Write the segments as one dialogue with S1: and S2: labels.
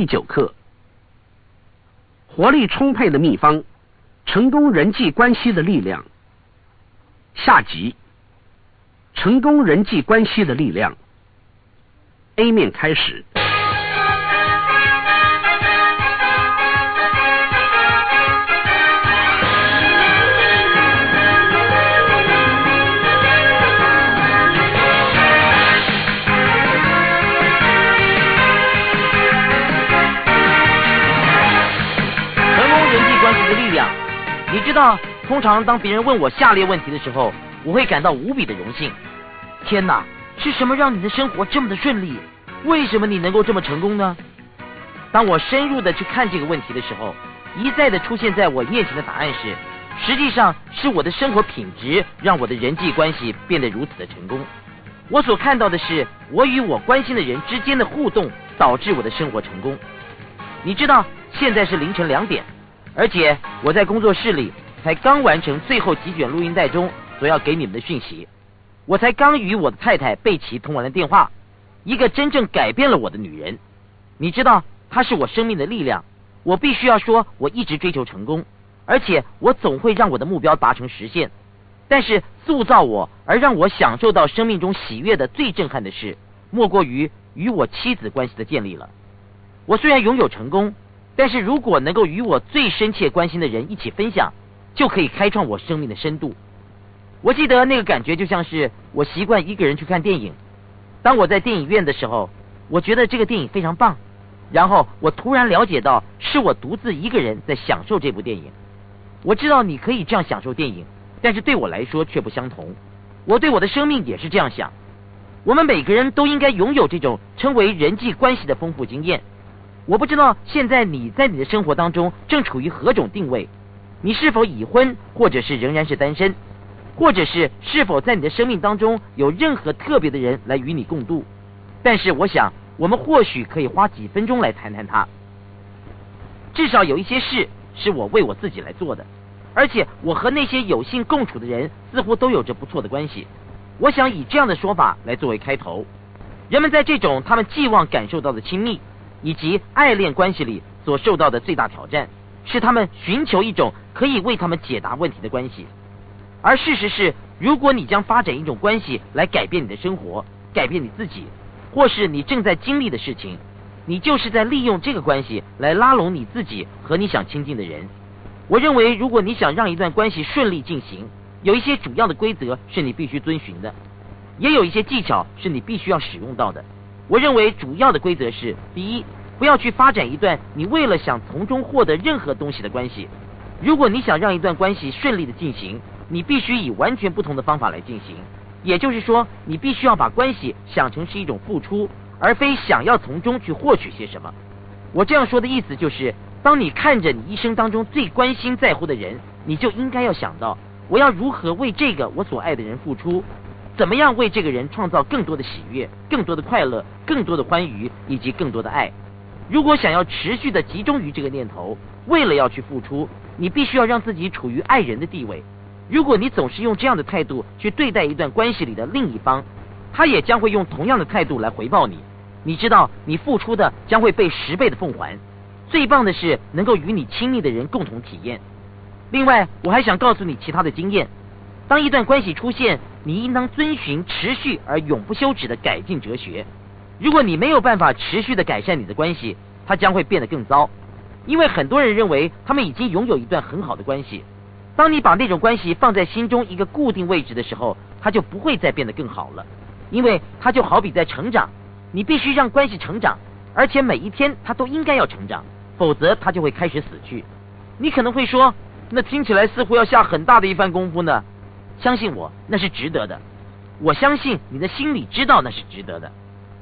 S1: 第九课：活力充沛的秘方，成功人际关系的力量。下集：成功人际关系的力量。A 面开始。
S2: 你知道，通常当别人问我下列问题的时候，我会感到无比的荣幸。天哪，是什么让你的生活这么的顺利？为什么你能够这么成功呢？当我深入的去看这个问题的时候，一再的出现在我面前的答案是：实际上是我的生活品质让我的人际关系变得如此的成功。我所看到的是我与我关心的人之间的互动导致我的生活成功。你知道，现在是凌晨两点。而且我在工作室里才刚完成最后几卷录音带中所要给你们的讯息，我才刚与我的太太贝奇通完了电话，一个真正改变了我的女人。你知道，她是我生命的力量。我必须要说，我一直追求成功，而且我总会让我的目标达成实现。但是塑造我而让我享受到生命中喜悦的最震撼的事，莫过于与我妻子关系的建立了。我虽然拥有成功。但是如果能够与我最深切关心的人一起分享，就可以开创我生命的深度。我记得那个感觉就像是我习惯一个人去看电影。当我在电影院的时候，我觉得这个电影非常棒。然后我突然了解到，是我独自一个人在享受这部电影。我知道你可以这样享受电影，但是对我来说却不相同。我对我的生命也是这样想。我们每个人都应该拥有这种称为人际关系的丰富经验。我不知道现在你在你的生活当中正处于何种定位，你是否已婚，或者是仍然是单身，或者是是否在你的生命当中有任何特别的人来与你共度？但是我想，我们或许可以花几分钟来谈谈它。至少有一些事是我为我自己来做的，而且我和那些有幸共处的人似乎都有着不错的关系。我想以这样的说法来作为开头：人们在这种他们寄望感受到的亲密。以及爱恋关系里所受到的最大挑战，是他们寻求一种可以为他们解答问题的关系。而事实是，如果你将发展一种关系来改变你的生活，改变你自己，或是你正在经历的事情，你就是在利用这个关系来拉拢你自己和你想亲近的人。我认为，如果你想让一段关系顺利进行，有一些主要的规则是你必须遵循的，也有一些技巧是你必须要使用到的。我认为主要的规则是：第一，不要去发展一段你为了想从中获得任何东西的关系。如果你想让一段关系顺利的进行，你必须以完全不同的方法来进行。也就是说，你必须要把关系想成是一种付出，而非想要从中去获取些什么。我这样说的意思就是，当你看着你一生当中最关心在乎的人，你就应该要想到，我要如何为这个我所爱的人付出。怎么样为这个人创造更多的喜悦、更多的快乐、更多的欢愉以及更多的爱？如果想要持续的集中于这个念头，为了要去付出，你必须要让自己处于爱人的地位。如果你总是用这样的态度去对待一段关系里的另一方，他也将会用同样的态度来回报你。你知道，你付出的将会被十倍的奉还。最棒的是能够与你亲密的人共同体验。另外，我还想告诉你其他的经验。当一段关系出现，你应当遵循持续而永不休止的改进哲学。如果你没有办法持续的改善你的关系，它将会变得更糟。因为很多人认为他们已经拥有一段很好的关系。当你把那种关系放在心中一个固定位置的时候，它就不会再变得更好了。因为它就好比在成长，你必须让关系成长，而且每一天它都应该要成长，否则它就会开始死去。你可能会说，那听起来似乎要下很大的一番功夫呢。相信我，那是值得的。我相信你的心里知道那是值得的，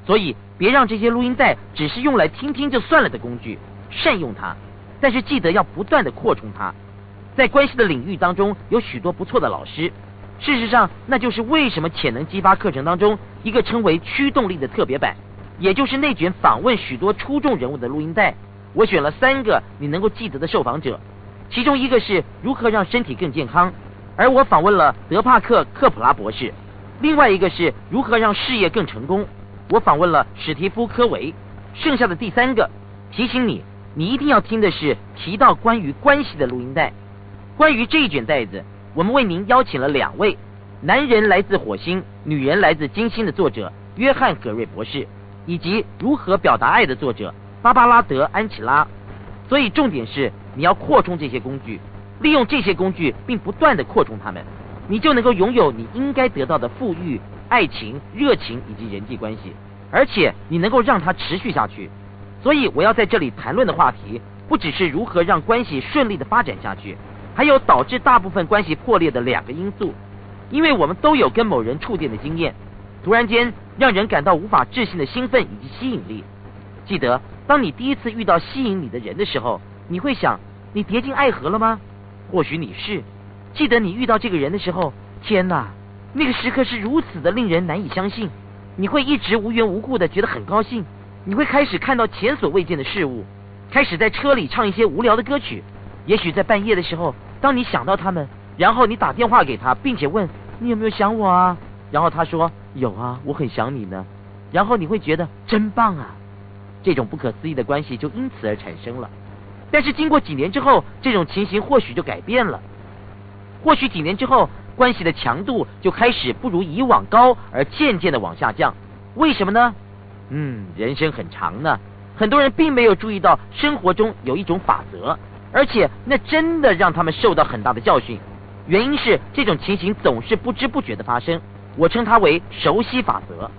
S2: 所以别让这些录音带只是用来听听就算了的工具，善用它。但是记得要不断的扩充它。在关系的领域当中，有许多不错的老师。事实上，那就是为什么潜能激发课程当中一个称为驱动力的特别版，也就是那卷访问许多出众人物的录音带。我选了三个你能够记得的受访者，其中一个是如何让身体更健康。而我访问了德帕克·克普拉博士，另外一个是如何让事业更成功，我访问了史蒂夫·科维，剩下的第三个提醒你，你一定要听的是提到关于关系的录音带。关于这一卷带子，我们为您邀请了两位男人来自火星，女人来自金星的作者约翰·葛瑞博士，以及如何表达爱的作者芭芭拉·德安琪拉。所以重点是你要扩充这些工具，利用这些工具，并不断的扩充它们，你就能够拥有你应该得到的富裕、爱情、热情以及人际关系，而且你能够让它持续下去。所以我要在这里谈论的话题，不只是如何让关系顺利的发展下去，还有导致大部分关系破裂的两个因素。因为我们都有跟某人触电的经验，突然间让人感到无法置信的兴奋以及吸引力。记得，当你第一次遇到吸引你的人的时候，你会想：你跌进爱河了吗？或许你是。记得你遇到这个人的时候，天哪，那个时刻是如此的令人难以相信。你会一直无缘无故的觉得很高兴。你会开始看到前所未见的事物，开始在车里唱一些无聊的歌曲。也许在半夜的时候，当你想到他们，然后你打电话给他，并且问你有没有想我啊？然后他说有啊，我很想你呢。然后你会觉得真棒啊！这种不可思议的关系就因此而产生了。但是经过几年之后，这种情形或许就改变了。或许几年之后，关系的强度就开始不如以往高，而渐渐的往下降。为什么呢？嗯，人生很长呢，很多人并没有注意到生活中有一种法则，而且那真的让他们受到很大的教训。原因是这种情形总是不知不觉的发生，我称它为熟悉法则。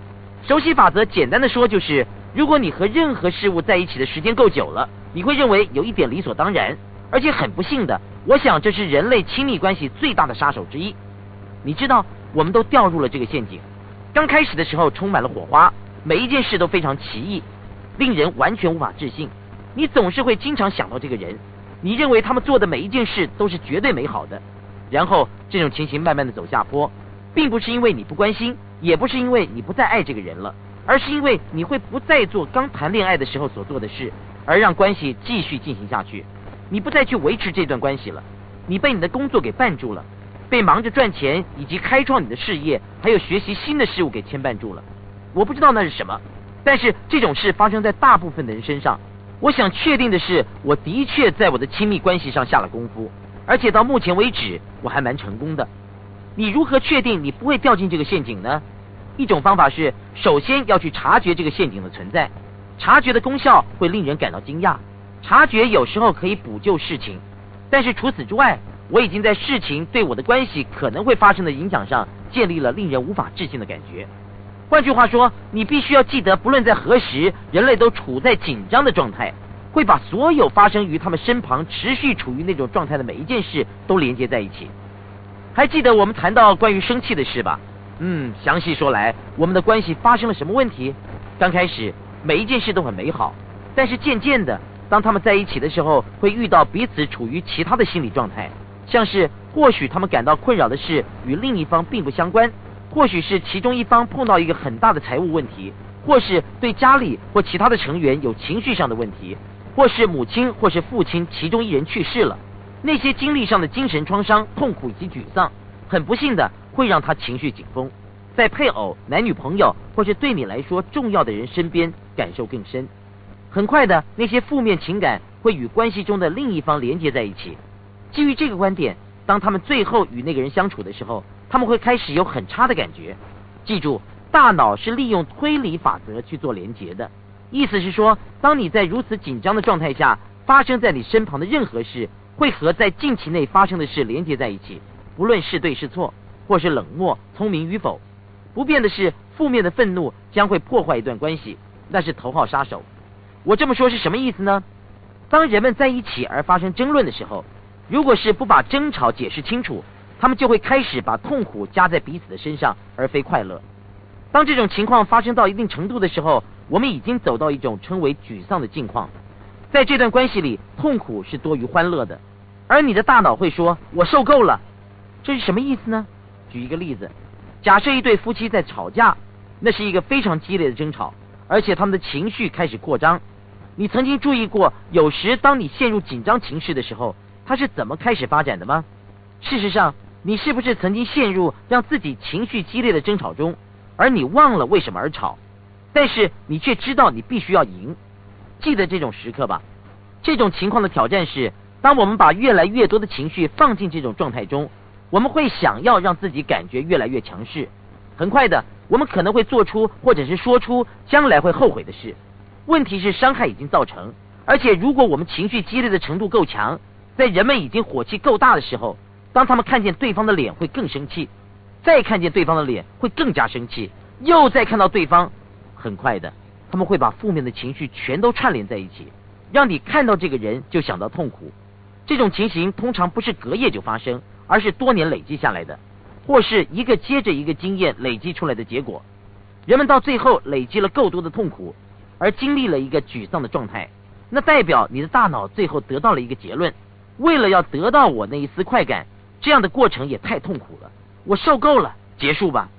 S2: 熟悉法则简单的说就是，如果你和任何事物在一起的时间够久了，你会认为有一点理所当然，而且很不幸的，我想这是人类亲密关系最大的杀手之一。你知道，我们都掉入了这个陷阱。刚开始的时候充满了火花。每一件事都非常奇异，令人完全无法置信。你总是会经常想到这个人，你认为他们做的每一件事都是绝对美好的。然后这种情形慢慢的走下坡，并不是因为你不关心，也不是因为你不再爱这个人了，而是因为你会不再做刚谈恋爱的时候所做的事，而让关系继续进行下去。你不再去维持这段关系了，你被你的工作给绊住了，被忙着赚钱以及开创你的事业，还有学习新的事物给牵绊住了。我不知道那是什么，但是这种事发生在大部分的人身上。我想确定的是，我的确在我的亲密关系上下了功夫，而且到目前为止我还蛮成功的。你如何确定你不会掉进这个陷阱呢？一种方法是，首先要去察觉这个陷阱的存在。察觉的功效会令人感到惊讶。察觉有时候可以补救事情，但是除此之外，我已经在事情对我的关系可能会发生的影响上建立了令人无法置信的感觉。换句话说，你必须要记得，不论在何时，人类都处在紧张的状态，会把所有发生于他们身旁、持续处于那种状态的每一件事都连接在一起。还记得我们谈到关于生气的事吧？嗯，详细说来，我们的关系发生了什么问题？刚开始每一件事都很美好，但是渐渐的，当他们在一起的时候，会遇到彼此处于其他的心理状态，像是或许他们感到困扰的事与另一方并不相关。或许是其中一方碰到一个很大的财务问题，或是对家里或其他的成员有情绪上的问题，或是母亲或是父亲其中一人去世了，那些经历上的精神创伤、痛苦以及沮丧，很不幸的会让他情绪紧绷，在配偶、男女朋友或是对你来说重要的人身边感受更深。很快的，那些负面情感会与关系中的另一方连接在一起。基于这个观点，当他们最后与那个人相处的时候。他们会开始有很差的感觉。记住，大脑是利用推理法则去做连结的。意思是说，当你在如此紧张的状态下，发生在你身旁的任何事，会和在近期内发生的事连接在一起，不论是对是错，或是冷漠、聪明与否。不变的是，负面的愤怒将会破坏一段关系，那是头号杀手。我这么说是什么意思呢？当人们在一起而发生争论的时候，如果是不把争吵解释清楚。他们就会开始把痛苦加在彼此的身上，而非快乐。当这种情况发生到一定程度的时候，我们已经走到一种称为沮丧的境况。在这段关系里，痛苦是多于欢乐的，而你的大脑会说：“我受够了。”这是什么意思呢？举一个例子，假设一对夫妻在吵架，那是一个非常激烈的争吵，而且他们的情绪开始扩张。你曾经注意过，有时当你陷入紧张情绪的时候，它是怎么开始发展的吗？事实上。你是不是曾经陷入让自己情绪激烈的争吵中，而你忘了为什么而吵，但是你却知道你必须要赢？记得这种时刻吧。这种情况的挑战是，当我们把越来越多的情绪放进这种状态中，我们会想要让自己感觉越来越强势。很快的，我们可能会做出或者是说出将来会后悔的事。问题是伤害已经造成，而且如果我们情绪激烈的程度够强，在人们已经火气够大的时候，当他们看见对方的脸会更生气，再看见对方的脸会更加生气，又再看到对方，很快的，他们会把负面的情绪全都串联在一起，让你看到这个人就想到痛苦。这种情形通常不是隔夜就发生，而是多年累积下来的，或是一个接着一个经验累积出来的结果。人们到最后累积了够多的痛苦。而经历了一个沮丧的状态，那代表你的大脑最后得到了一个结论：为了要得到我那一丝快感，这样的过程也太痛苦了，我受够了，结束吧。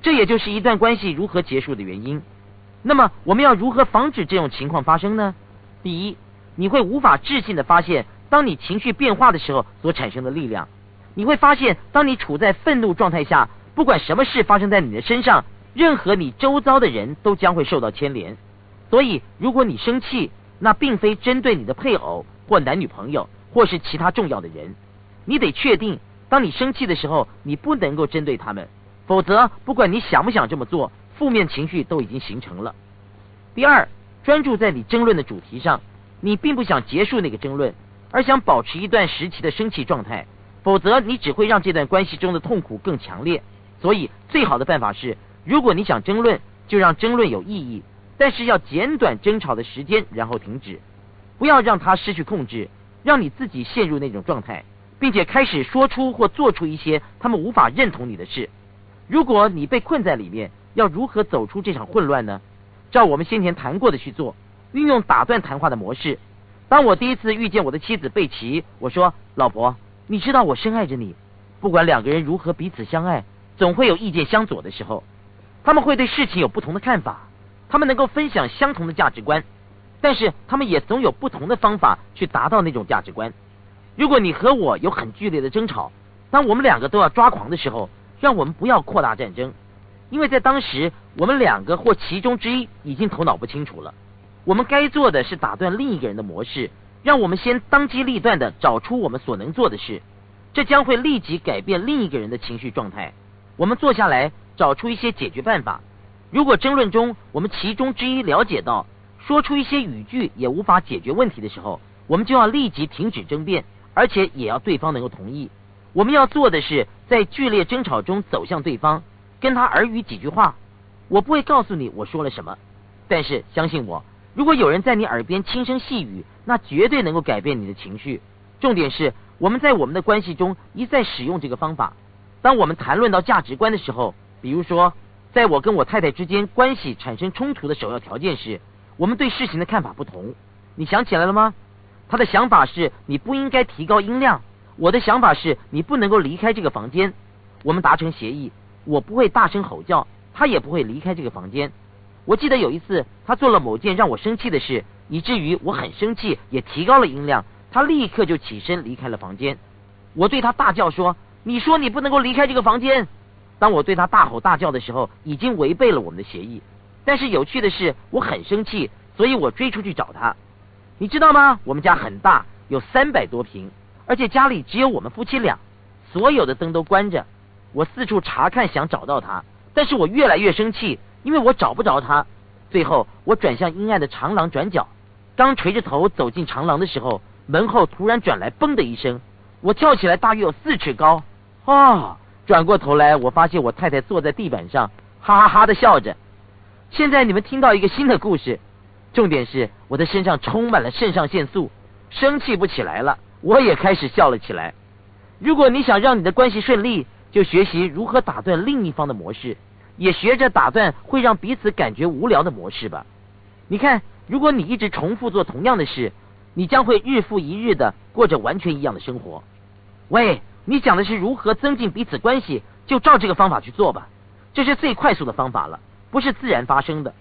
S2: 这也就是一段关系如何结束的原因。那么我们要如何防止这种情况发生呢？第一，你会无法置信的发现，当你情绪变化的时候所产生的力量。你会发现，当你处在愤怒状态下，不管什么事发生在你的身上，任何你周遭的人都将会受到牵连。所以，如果你生气，那并非针对你的配偶或男女朋友，或是其他重要的人。你得确定，当你生气的时候，你不能够针对他们，否则不管你想不想这么做，负面情绪都已经形成了。第二，专注在你争论的主题上，你并不想结束那个争论，而想保持一段时期的生气状态，否则你只会让这段关系中的痛苦更强烈。所以，最好的办法是，如果你想争论，就让争论有意义。但是要简短争吵的时间，然后停止，不要让他失去控制，让你自己陷入那种状态，并且开始说出或做出一些他们无法认同你的事。如果你被困在里面，要如何走出这场混乱呢？照我们先前谈过的去做，运用打断谈话的模式。当我第一次遇见我的妻子贝奇，我说：“老婆，你知道我深爱着你。不管两个人如何彼此相爱，总会有意见相左的时候，他们会对事情有不同的看法。”他们能够分享相同的价值观，但是他们也总有不同的方法去达到那种价值观。如果你和我有很剧烈的争吵，当我们两个都要抓狂的时候，让我们不要扩大战争，因为在当时我们两个或其中之一已经头脑不清楚了。我们该做的是打断另一个人的模式，让我们先当机立断的找出我们所能做的事，这将会立即改变另一个人的情绪状态。我们坐下来找出一些解决办法。如果争论中我们其中之一了解到说出一些语句也无法解决问题的时候，我们就要立即停止争辩，而且也要对方能够同意。我们要做的是在剧烈争吵中走向对方，跟他耳语几句话。我不会告诉你我说了什么，但是相信我，如果有人在你耳边轻声细语，那绝对能够改变你的情绪。重点是我们在我们的关系中一再使用这个方法。当我们谈论到价值观的时候，比如说。在我跟我太太之间关系产生冲突的首要条件是，我们对事情的看法不同。你想起来了吗？他的想法是你不应该提高音量，我的想法是你不能够离开这个房间。我们达成协议，我不会大声吼叫，他也不会离开这个房间。我记得有一次，他做了某件让我生气的事，以至于我很生气，也提高了音量。他立刻就起身离开了房间。我对他大叫说：“你说你不能够离开这个房间。”当我对他大吼大叫的时候，已经违背了我们的协议。但是有趣的是，我很生气，所以我追出去找他。你知道吗？我们家很大，有三百多平，而且家里只有我们夫妻俩，所有的灯都关着。我四处查看，想找到他，但是我越来越生气，因为我找不着他。最后，我转向阴暗的长廊转角，刚垂着头走进长廊的时候，门后突然转来“嘣”的一声，我跳起来，大约有四尺高。啊！转过头来，我发现我太太坐在地板上，哈哈哈的笑着。现在你们听到一个新的故事，重点是我的身上充满了肾上腺素，生气不起来了，我也开始笑了起来。如果你想让你的关系顺利，就学习如何打断另一方的模式，也学着打断会让彼此感觉无聊的模式吧。你看，如果你一直重复做同样的事，你将会日复一日的过着完全一样的生活。喂。你讲的是如何增进彼此关系，就照这个方法去做吧。这是最快速的方法了，不是自然发生的，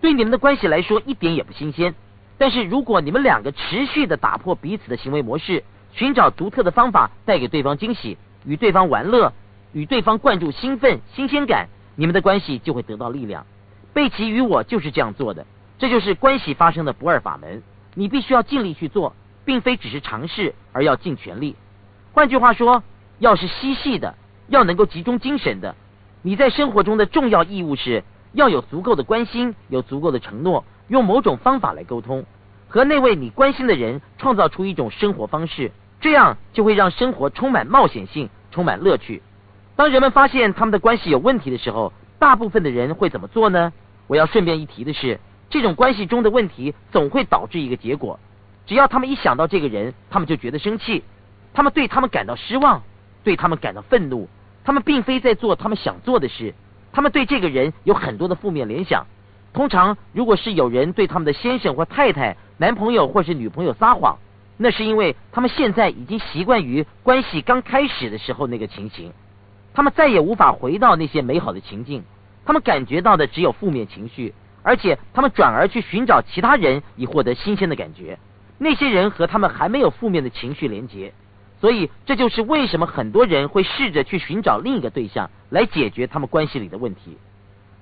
S2: 对你们的关系来说一点也不新鲜。但是如果你们两个持续的打破彼此的行为模式，寻找独特的方法带给对方惊喜，与对方玩乐，与对方灌注兴奋、新鲜感，你们的关系就会得到力量。贝奇与我就是这样做的，这就是关系发生的不二法门。你必须要尽力去做，并非只是尝试，而要尽全力。换句话说，要是嬉戏的，要能够集中精神的，你在生活中的重要义务是要有足够的关心，有足够的承诺，用某种方法来沟通，和那位你关心的人创造出一种生活方式，这样就会让生活充满冒险性，充满乐趣。当人们发现他们的关系有问题的时候，大部分的人会怎么做呢？我要顺便一提的是。这种关系中的问题总会导致一个结果，只要他们一想到这个人，他们就觉得生气，他们对他们感到失望，对他们感到愤怒，他们并非在做他们想做的事，他们对这个人有很多的负面联想。通常，如果是有人对他们的先生或太太、男朋友或是女朋友撒谎，那是因为他们现在已经习惯于关系刚开始的时候那个情形，他们再也无法回到那些美好的情境，他们感觉到的只有负面情绪。而且他们转而去寻找其他人以获得新鲜的感觉，那些人和他们还没有负面的情绪连结，所以这就是为什么很多人会试着去寻找另一个对象来解决他们关系里的问题。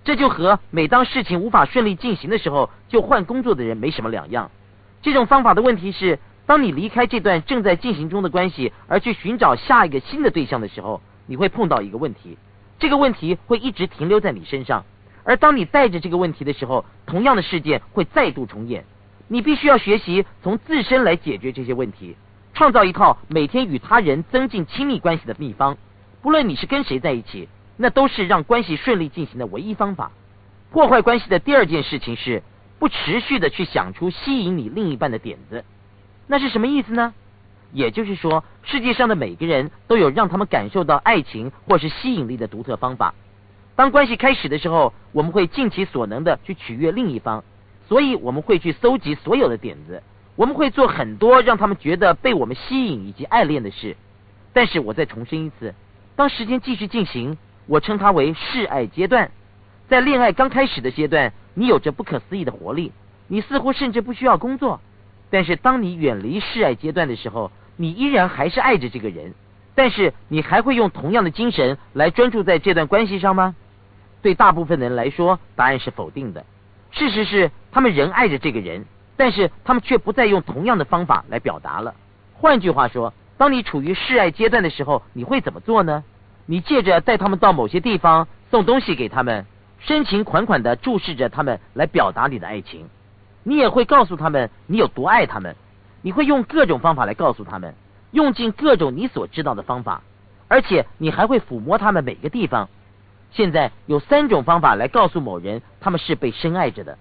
S2: 这就和每当事情无法顺利进行的时候就换工作的人没什么两样。这种方法的问题是，当你离开这段正在进行中的关系而去寻找下一个新的对象的时候，你会碰到一个问题，这个问题会一直停留在你身上。而当你带着这个问题的时候，同样的事件会再度重演。你必须要学习从自身来解决这些问题，创造一套每天与他人增进亲密关系的秘方。不论你是跟谁在一起，那都是让关系顺利进行的唯一方法。破坏关系的第二件事情是不持续的去想出吸引你另一半的点子。那是什么意思呢？也就是说，世界上的每个人都有让他们感受到爱情或是吸引力的独特方法。当关系开始的时候，我们会尽其所能的去取悦另一方，所以我们会去搜集所有的点子，我们会做很多让他们觉得被我们吸引以及爱恋的事。但是我再重申一次，当时间继续进行，我称它为示爱阶段。在恋爱刚开始的阶段，你有着不可思议的活力，你似乎甚至不需要工作。但是当你远离示爱阶段的时候，你依然还是爱着这个人，但是你还会用同样的精神来专注在这段关系上吗？对大部分人来说，答案是否定的。事实是，他们仍爱着这个人，但是他们却不再用同样的方法来表达了。换句话说，当你处于示爱阶段的时候，你会怎么做呢？你借着带他们到某些地方，送东西给他们，深情款款的注视着他们，来表达你的爱情。你也会告诉他们你有多爱他们。你会用各种方法来告诉他们，用尽各种你所知道的方法，而且你还会抚摸他们每个地方。现在有三种方法来告诉某人他们是被深爱着的。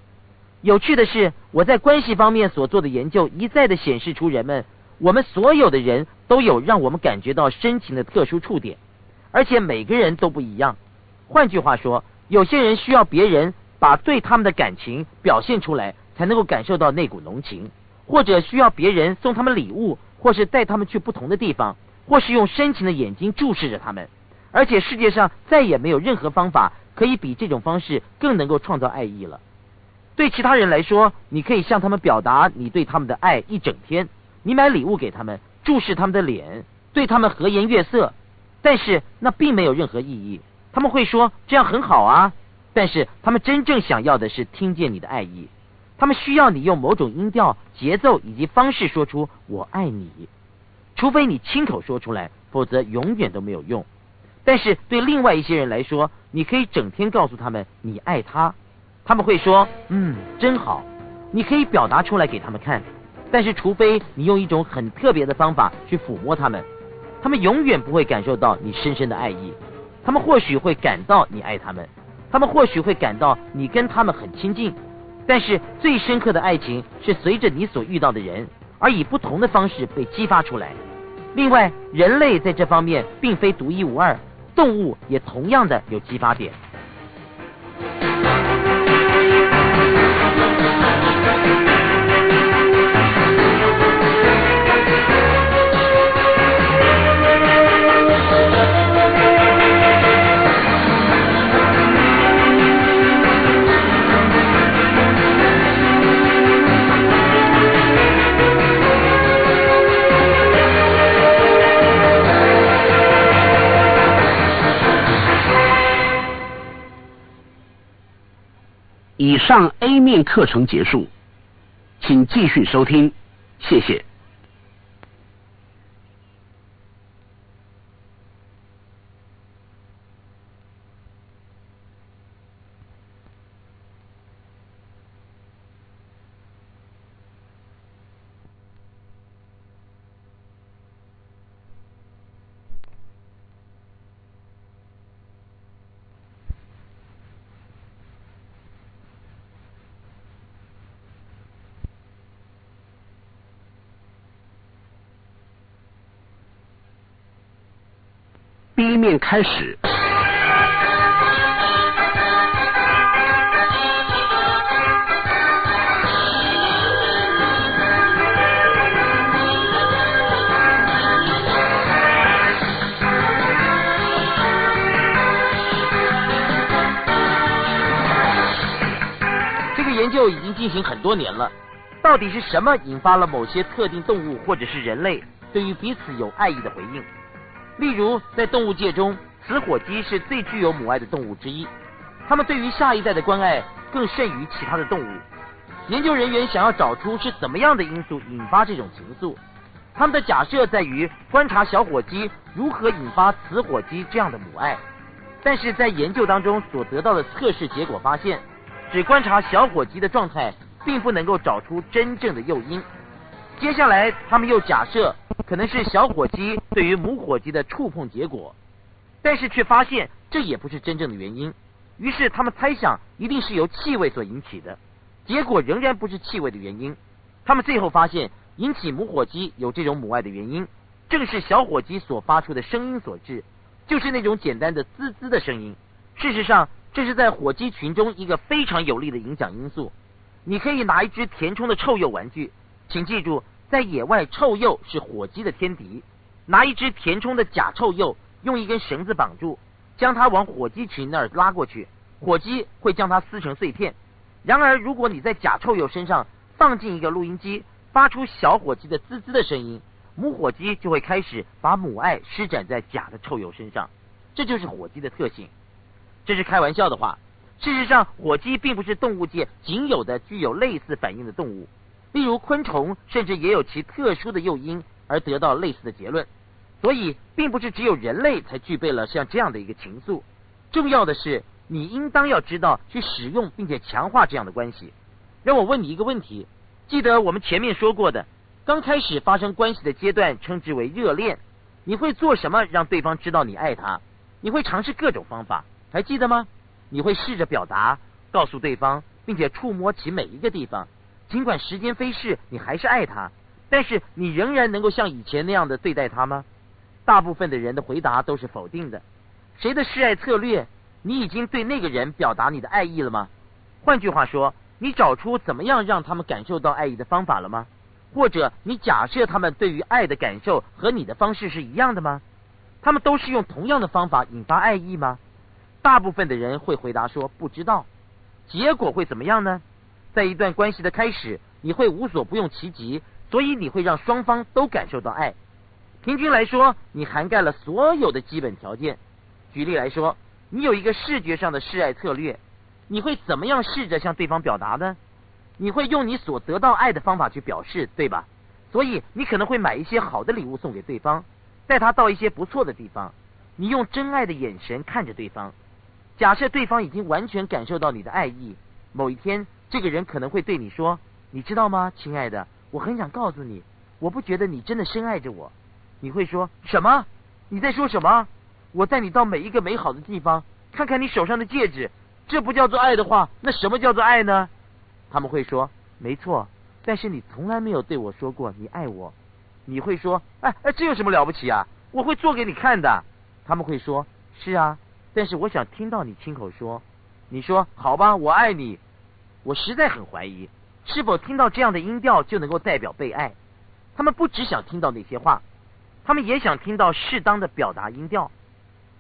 S2: 有趣的是，我在关系方面所做的研究一再的显示出，人们我们所有的人都有让我们感觉到深情的特殊触点，而且每个人都不一样。换句话说，有些人需要别人把对他们的感情表现出来，才能够感受到那股浓情；或者需要别人送他们礼物，或是带他们去不同的地方，或是用深情的眼睛注视着他们。而且世界上再也没有任何方法可以比这种方式更能够创造爱意了。对其他人来说，你可以向他们表达你对他们的爱一整天，你买礼物给他们，注视他们的脸，对他们和颜悦色，但是那并没有任何意义。他们会说这样很好啊，但是他们真正想要的是听见你的爱意，他们需要你用某种音调、节奏以及方式说出“我爱你”，除非你亲口说出来，否则永远都没有用。但是对另外一些人来说，你可以整天告诉他们你爱他，他们会说嗯真好，你可以表达出来给他们看。但是除非你用一种很特别的方法去抚摸他们，他们永远不会感受到你深深的爱意。他们或许会感到你爱他们，他们或许会感到你跟他们很亲近，但是最深刻的爱情是随着你所遇到的人而以不同的方式被激发出来。另外，人类在这方面并非独一无二。动物也同样的有激发点。
S1: 以上 A 面课程结束，请继续收听，谢谢。面开始。
S2: 这个研究已经进行很多年了。到底是什么引发了某些特定动物或者是人类对于彼此有爱意的回应？例如，在动物界中，雌火鸡是最具有母爱的动物之一，它们对于下一代的关爱更甚于其他的动物。研究人员想要找出是怎么样的因素引发这种情愫，他们的假设在于观察小火鸡如何引发雌火鸡这样的母爱。但是在研究当中所得到的测试结果发现，只观察小火鸡的状态，并不能够找出真正的诱因。接下来，他们又假设。可能是小火鸡对于母火鸡的触碰结果，但是却发现这也不是真正的原因。于是他们猜想一定是由气味所引起的，结果仍然不是气味的原因。他们最后发现引起母火鸡有这种母爱的原因，正是小火鸡所发出的声音所致，就是那种简单的滋滋的声音。事实上，这是在火鸡群中一个非常有力的影响因素。你可以拿一只填充的臭鼬玩具，请记住。在野外，臭鼬是火鸡的天敌。拿一只填充的假臭鼬，用一根绳子绑住，将它往火鸡群那儿拉过去，火鸡会将它撕成碎片。然而，如果你在假臭鼬身上放进一个录音机，发出小火鸡的滋滋的声音，母火鸡就会开始把母爱施展在假的臭鼬身上。这就是火鸡的特性。这是开玩笑的话。事实上，火鸡并不是动物界仅有的具有类似反应的动物。例如昆虫，甚至也有其特殊的诱因而得到类似的结论，所以并不是只有人类才具备了像这样的一个情愫。重要的是，你应当要知道去使用并且强化这样的关系。让我问你一个问题：记得我们前面说过的，刚开始发生关系的阶段称之为热恋，你会做什么让对方知道你爱他？你会尝试各种方法，还记得吗？你会试着表达，告诉对方，并且触摸其每一个地方。尽管时间飞逝，你还是爱他，但是你仍然能够像以前那样的对待他吗？大部分的人的回答都是否定的。谁的示爱策略？你已经对那个人表达你的爱意了吗？换句话说，你找出怎么样让他们感受到爱意的方法了吗？或者你假设他们对于爱的感受和你的方式是一样的吗？他们都是用同样的方法引发爱意吗？大部分的人会回答说不知道。结果会怎么样呢？在一段关系的开始，你会无所不用其极，所以你会让双方都感受到爱。平均来说，你涵盖了所有的基本条件。举例来说，你有一个视觉上的示爱策略，你会怎么样试着向对方表达呢？你会用你所得到爱的方法去表示，对吧？所以你可能会买一些好的礼物送给对方，带他到一些不错的地方。你用真爱的眼神看着对方，假设对方已经完全感受到你的爱意，某一天。这个人可能会对你说：“你知道吗，亲爱的？我很想告诉你，我不觉得你真的深爱着我。”你会说什么？你在说什么？我带你到每一个美好的地方，看看你手上的戒指，这不叫做爱的话，那什么叫做爱呢？他们会说：“没错。”但是你从来没有对我说过你爱我。你会说：“哎哎，这有什么了不起啊？我会做给你看的。”他们会说：“是啊。”但是我想听到你亲口说。你说：“好吧，我爱你。”我实在很怀疑，是否听到这样的音调就能够代表被爱？他们不只想听到那些话，他们也想听到适当的表达音调。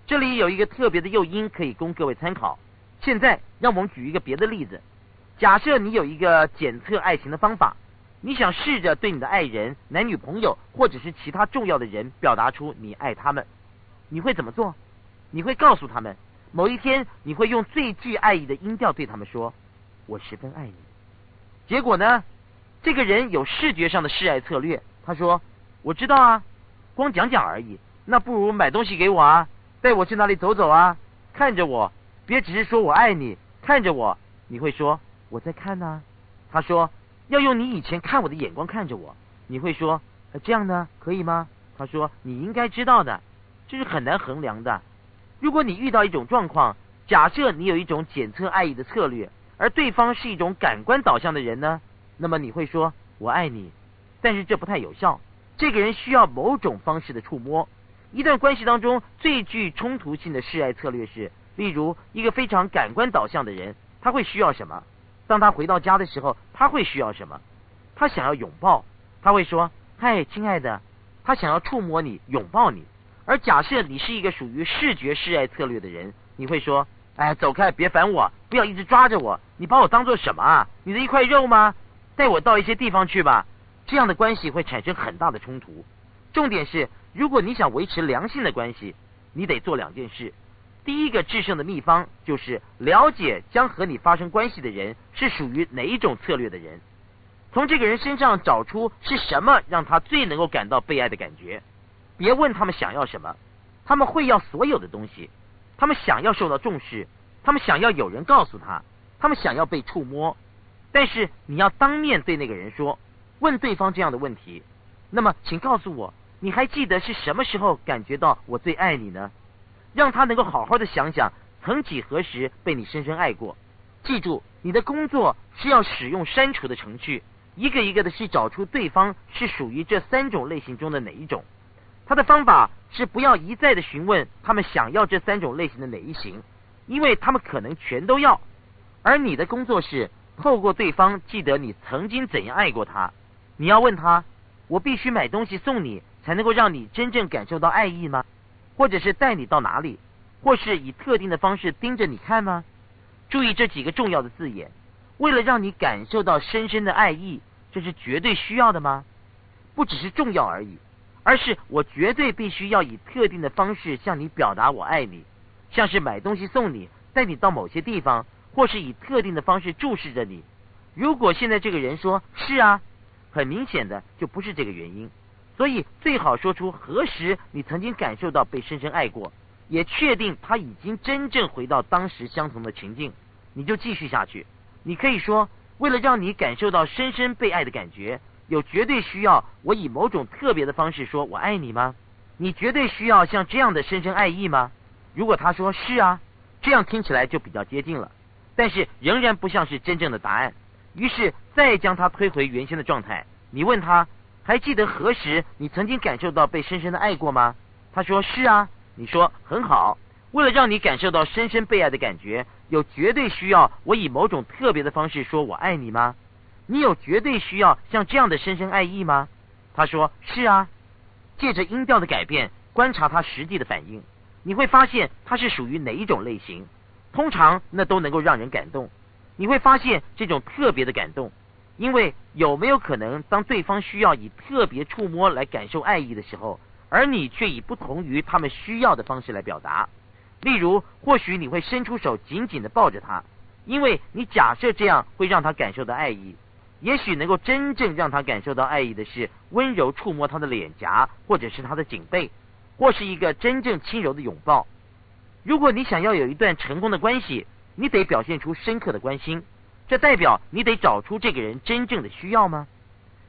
S2: 这里有一个特别的诱因可以供各位参考。现在让我们举一个别的例子：假设你有一个检测爱情的方法，你想试着对你的爱人、男女朋友或者是其他重要的人表达出你爱他们，你会怎么做？你会告诉他们，某一天你会用最具爱意的音调对他们说。我十分爱你。结果呢，这个人有视觉上的示爱策略。他说：“我知道啊，光讲讲而已。那不如买东西给我啊，带我去哪里走走啊？看着我，别只是说我爱你。看着我，你会说我在看呢。”他说：“要用你以前看我的眼光看着我。”你会说：“这样呢，可以吗？”他说：“你应该知道的，这是很难衡量的。如果你遇到一种状况，假设你有一种检测爱意的策略。”而对方是一种感官导向的人呢，那么你会说“我爱你”，但是这不太有效。这个人需要某种方式的触摸。一段关系当中最具冲突性的示爱策略是，例如一个非常感官导向的人，他会需要什么？当他回到家的时候，他会需要什么？他想要拥抱，他会说：“嗨，亲爱的。”他想要触摸你，拥抱你。而假设你是一个属于视觉示爱策略的人，你会说。哎，走开，别烦我，不要一直抓着我。你把我当做什么啊？你的一块肉吗？带我到一些地方去吧。这样的关系会产生很大的冲突。重点是，如果你想维持良性的关系，你得做两件事。第一个制胜的秘方就是了解将和你发生关系的人是属于哪一种策略的人，从这个人身上找出是什么让他最能够感到被爱的感觉。别问他们想要什么，他们会要所有的东西。他们想要受到重视，他们想要有人告诉他，他们想要被触摸。但是你要当面对那个人说，问对方这样的问题。那么，请告诉我，你还记得是什么时候感觉到我最爱你呢？让他能够好好的想想，曾几何时被你深深爱过。记住，你的工作是要使用删除的程序，一个一个的去找出对方是属于这三种类型中的哪一种。他的方法是不要一再的询问他们想要这三种类型的哪一型，因为他们可能全都要。而你的工作是透过对方记得你曾经怎样爱过他。你要问他：我必须买东西送你才能够让你真正感受到爱意吗？或者是带你到哪里？或是以特定的方式盯着你看吗？注意这几个重要的字眼。为了让你感受到深深的爱意，这是绝对需要的吗？不只是重要而已。而是我绝对必须要以特定的方式向你表达我爱你，像是买东西送你，带你到某些地方，或是以特定的方式注视着你。如果现在这个人说是啊，很明显的就不是这个原因。所以最好说出何时你曾经感受到被深深爱过，也确定他已经真正回到当时相同的情境，你就继续下去。你可以说，为了让你感受到深深被爱的感觉。有绝对需要我以某种特别的方式说我爱你吗？你绝对需要像这样的深深爱意吗？如果他说是啊，这样听起来就比较接近了，但是仍然不像是真正的答案。于是再将他推回原先的状态。你问他还记得何时你曾经感受到被深深的爱过吗？他说是啊。你说很好。为了让你感受到深深被爱的感觉，有绝对需要我以某种特别的方式说我爱你吗？你有绝对需要像这样的深深爱意吗？他说是啊。借着音调的改变，观察他实际的反应，你会发现他是属于哪一种类型。通常那都能够让人感动。你会发现这种特别的感动，因为有没有可能，当对方需要以特别触摸来感受爱意的时候，而你却以不同于他们需要的方式来表达？例如，或许你会伸出手紧紧的抱着他，因为你假设这样会让他感受到爱意。也许能够真正让他感受到爱意的是温柔触摸他的脸颊，或者是他的颈背，或是一个真正轻柔的拥抱。如果你想要有一段成功的关系，你得表现出深刻的关心。这代表你得找出这个人真正的需要吗？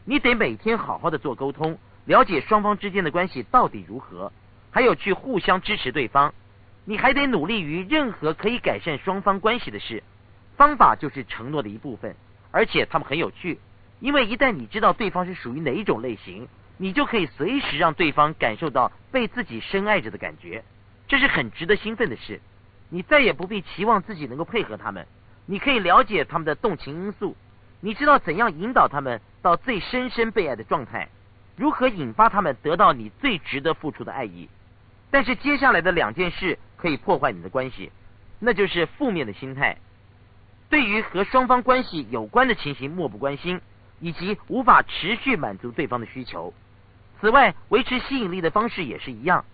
S2: 你得每天好好的做沟通，了解双方之间的关系到底如何，还有去互相支持对方。你还得努力于任何可以改善双方关系的事。方法就是承诺的一部分。而且他们很有趣，因为一旦你知道对方是属于哪一种类型，你就可以随时让对方感受到被自己深爱着的感觉，这是很值得兴奋的事。你再也不必期望自己能够配合他们，你可以了解他们的动情因素，你知道怎样引导他们到最深深被爱的状态，如何引发他们得到你最值得付出的爱意。但是接下来的两件事可以破坏你的关系，那就是负面的心态。对于和双方关系有关的情形漠不关心，以及无法持续满足对方的需求。此外，维持吸引力的方式也是一样。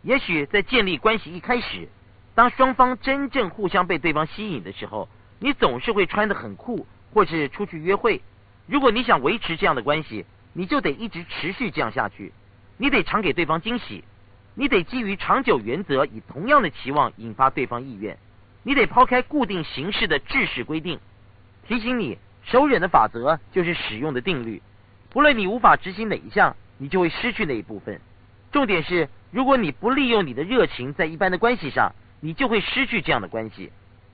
S2: 也许在建立关系一开始，当双方真正互相被对方吸引的时候，你总是会穿得很酷，或是出去约会。如果你想维持这样的关系，你就得一直持续这样下去。你得常给对方惊喜，你得基于长久原则，以同样的期望引发对方意愿。你得抛开固定形式的制式规定。提醒你，手忍的法则就是使用的定律。不论你无法执行哪一项，你就会失去那一部分。重点是，如果你不利用你的热情在一般的关系上，你就会失去这样的关系。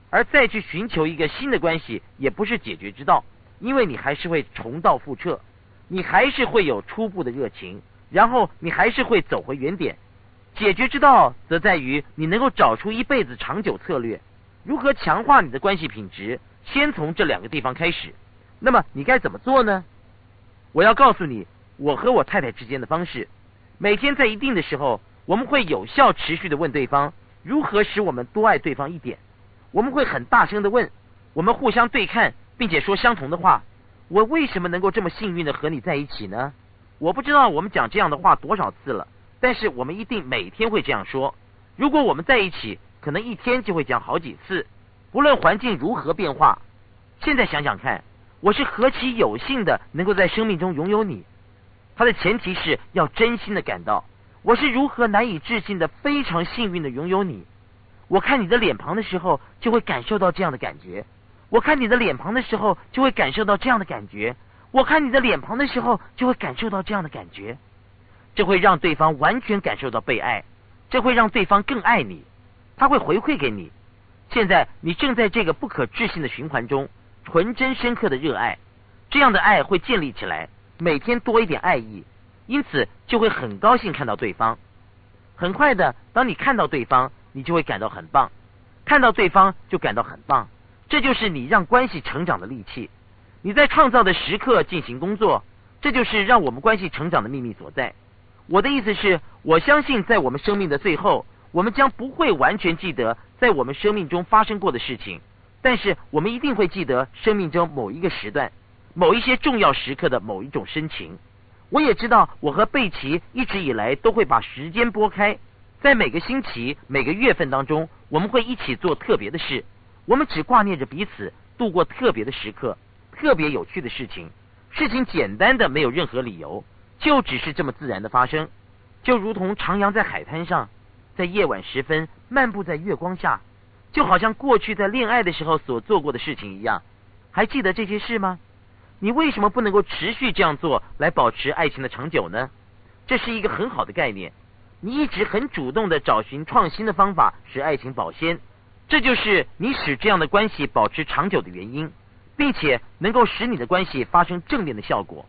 S2: 而再去寻求一个新的关系，也不是解决之道，因为你还是会重蹈覆辙，你还是会有初步的热情，然后你还是会走回原点。解决之道则在于你能够找出一辈子长久策略。如何强化你的关系品质？先从这两个地方开始。那么你该怎么做呢？我要告诉你，我和我太太之间的方式。每天在一定的时候，我们会有效持续的问对方如何使我们多爱对方一点。我们会很大声的问，我们互相对看，并且说相同的话。我为什么能够这么幸运的和你在一起呢？我不知道我们讲这样的话多少次了，但是我们一定每天会这样说。如果我们在一起，可能一天就会讲好几次。不论环境如何变化，现在想想看，我是何其有幸的能够在生命中拥有你。它的前提是要真心的感到，我是如何难以置信的非常幸运的拥有你。我看你的脸庞的时候，就会感受到这样的感觉；我看你的脸庞的时候，就会感受到这样的感觉；我看你的脸庞的时候，就会感受到这样的感觉。这会让对方完全感受到被爱，这会让对方更爱你，他会回馈给你。现在你正在这个不可置信的循环中，纯真深刻的热爱，这样的爱会建立起来，每天多一点爱意，因此就会很高兴看到对方。很快的，当你看到对方。你就会感到很棒，看到对方就感到很棒，这就是你让关系成长的利器。你在创造的时刻进行工作，这就是让我们关系成长的秘密所在。我的意思是，我相信在我们生命的最后，我们将不会完全记得在我们生命中发生过的事情，但是我们一定会记得生命中某一个时段、某一些重要时刻的某一种深情。我也知道，我和贝奇一直以来都会把时间拨开。在每个星期、每个月份当中，我们会一起做特别的事。我们只挂念着彼此，度过特别的时刻，特别有趣的事情。事情简单的没有任何理由，就只是这么自然的发生，就如同徜徉在海滩上，在夜晚时分漫步在月光下，就好像过去在恋爱的时候所做过的事情一样。还记得这些事吗？你为什么不能够持续这样做来保持爱情的长久呢？这是一个很好的概念。你一直很主动的找寻创新的方法，使爱情保鲜，这就是你使这样的关系保持长久的原因，并且能够使你的关系发生正面的效果。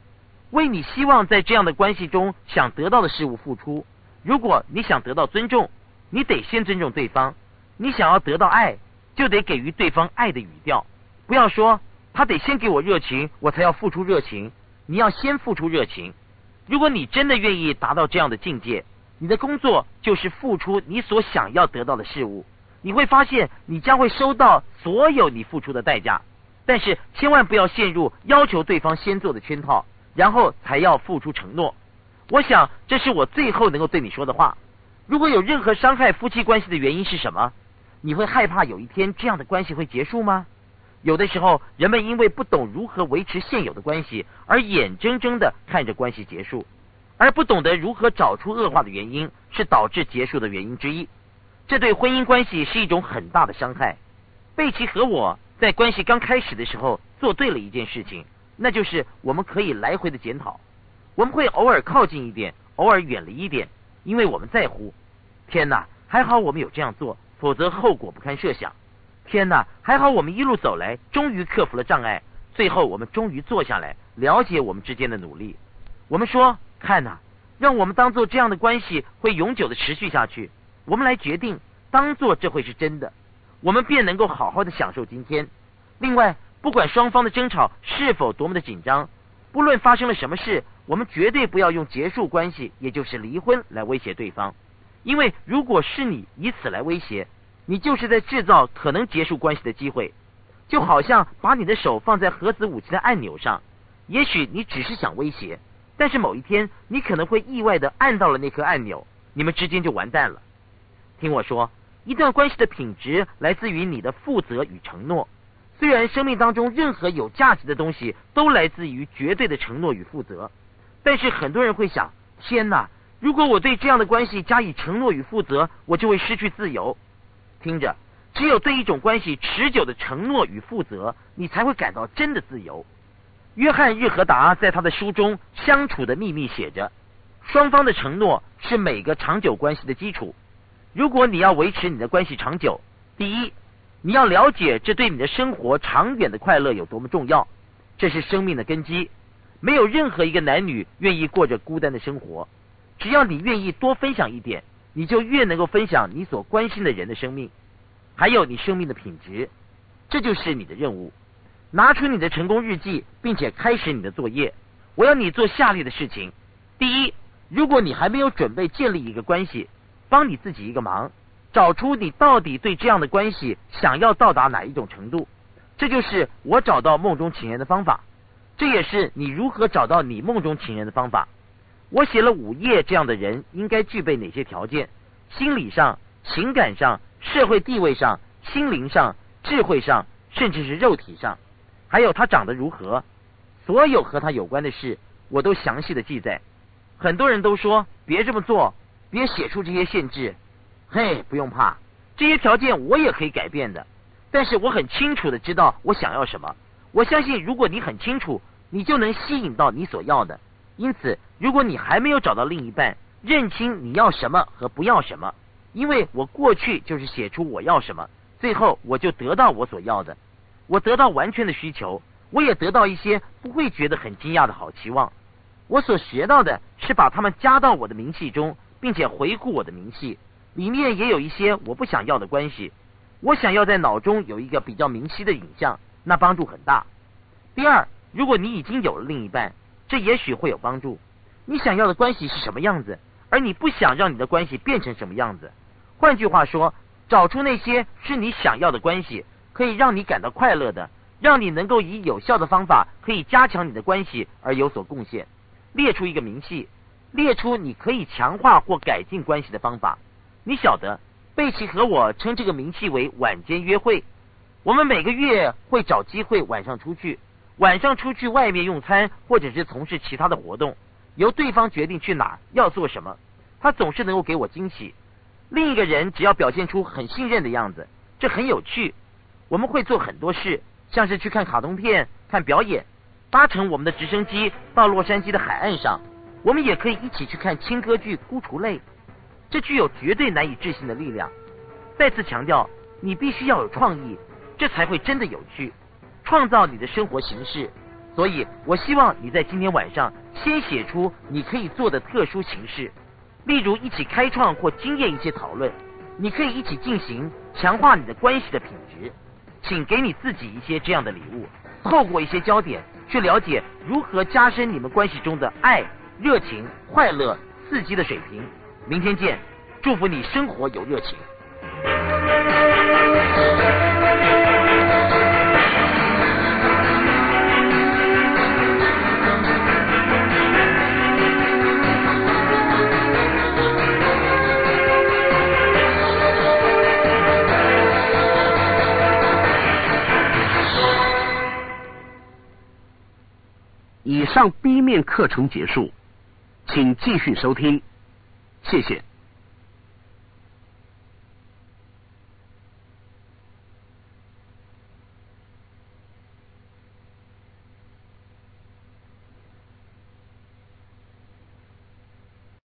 S2: 为你希望在这样的关系中想得到的事物付出。如果你想得到尊重，你得先尊重对方；你想要得到爱，就得给予对方爱的语调。不要说他得先给我热情，我才要付出热情。你要先付出热情。如果你真的愿意达到这样的境界。你的工作就是付出你所想要得到的事物，你会发现你将会收到所有你付出的代价，但是千万不要陷入要求对方先做的圈套，然后才要付出承诺。我想这是我最后能够对你说的话。如果有任何伤害夫妻关系的原因是什么？你会害怕有一天这样的关系会结束吗？有的时候，人们因为不懂如何维持现有的关系，而眼睁睁的看着关系结束。而不懂得如何找出恶化的原因，是导致结束的原因之一。这对婚姻关系是一种很大的伤害。贝奇和我在关系刚开始的时候做对了一件事情，那就是我们可以来回的检讨。我们会偶尔靠近一点，偶尔远离一点，因为我们在乎。天哪，还好我们有这样做，否则后果不堪设想。天哪，还好我们一路走来，终于克服了障碍，最后我们终于坐下来了解我们之间的努力。我们说。看呐，让我们当做这样的关系会永久的持续下去。我们来决定，当做这会是真的，我们便能够好好的享受今天。另外，不管双方的争吵是否多么的紧张，不论发生了什么事，我们绝对不要用结束关系，也就是离婚来威胁对方。因为如果是你以此来威胁，你就是在制造可能结束关系的机会，就好像把你的手放在核子武器的按钮上。也许你只是想威胁。但是某一天，你可能会意外的按到了那颗按钮，你们之间就完蛋了。听我说，一段关系的品质来自于你的负责与承诺。虽然生命当中任何有价值的东西都来自于绝对的承诺与负责，但是很多人会想：天哪！如果我对这样的关系加以承诺与负责，我就会失去自由。听着，只有对一种关系持久的承诺与负责，你才会感到真的自由。约翰日和达在他的书中《相处的秘密》写着：双方的承诺是每个长久关系的基础。如果你要维持你的关系长久，第一，你要了解这对你的生活长远的快乐有多么重要，这是生命的根基。没有任何一个男女愿意过着孤单的生活。只要你愿意多分享一点，你就越能够分享你所关心的人的生命，还有你生命的品质。这就是你的任务。拿出你的成功日记，并且开始你的作业。我要你做下列的事情：第一，如果你还没有准备建立一个关系，帮你自己一个忙，找出你到底对这样的关系想要到达哪一种程度。这就是我找到梦中情人的方法，这也是你如何找到你梦中情人的方法。我写了五页，这样的人应该具备哪些条件？心理上、情感上、社会地位上、心灵上、智慧上，甚至是肉体上，还有他长得如何，所有和他有关的事，我都详细的记载。很多人都说别这么做，别写出这些限制。嘿，不用怕，这些条件我也可以改变的。但是我很清楚的知道我想要什么。我相信，如果你很清楚，你就能吸引到你所要的。因此，如果你还没有找到另一半，认清你要什么和不要什么。因为我过去就是写出我要什么，最后我就得到我所要的。我得到完全的需求，我也得到一些不会觉得很惊讶的好期望。我所学到的是把它们加到我的名气中，并且回顾我的名气里面也有一些我不想要的关系。我想要在脑中有一个比较明晰的影像，那帮助很大。第二，如果你已经有了另一半。这也许会有帮助。你想要的关系是什么样子，而你不想让你的关系变成什么样子？换句话说，找出那些是你想要的关系，可以让你感到快乐的，让你能够以有效的方法可以加强你的关系而有所贡献。列出一个明细，列出你可以强化或改进关系的方法。你晓得，贝奇和我称这个名气为晚间约会。我们每个月会找机会晚上出去。晚上出去外面用餐，或者是从事其他的活动，由对方决定去哪要做什么。他总是能够给我惊喜。另一个人只要表现出很信任的样子，这很有趣。我们会做很多事，像是去看卡通片、看表演，搭乘我们的直升机到洛杉矶的海岸上。我们也可以一起去看轻歌剧《孤雏泪》，这具有绝对难以置信的力量。再次强调，你必须要有创意，这才会真的有趣。创造你的生活形式，所以我希望你在今天晚上先写出你可以做的特殊形式，例如一起开创或经验一些讨论。你可以一起进行强化你的关系的品质，请给你自己一些这样的礼物，透过一些焦点去了解如何加深你们关系中的爱、热情、快乐、刺激的水平。明天见，祝福你生活有热情。
S1: 以上 B 面课程结束，请继续收听，谢谢。